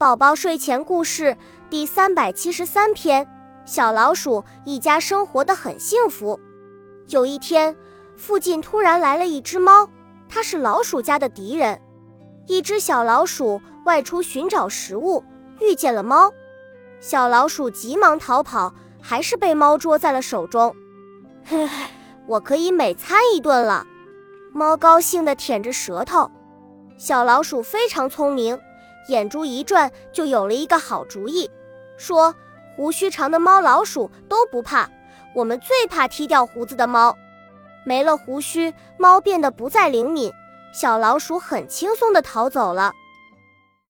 宝宝睡前故事第三百七十三篇：小老鼠一家生活的很幸福。有一天，附近突然来了一只猫，它是老鼠家的敌人。一只小老鼠外出寻找食物，遇见了猫，小老鼠急忙逃跑，还是被猫捉在了手中。嘿嘿，我可以美餐一顿了。猫高兴地舔着舌头。小老鼠非常聪明。眼珠一转，就有了一个好主意，说：“胡须长的猫、老鼠都不怕，我们最怕剃掉胡子的猫。没了胡须，猫变得不再灵敏，小老鼠很轻松地逃走了。”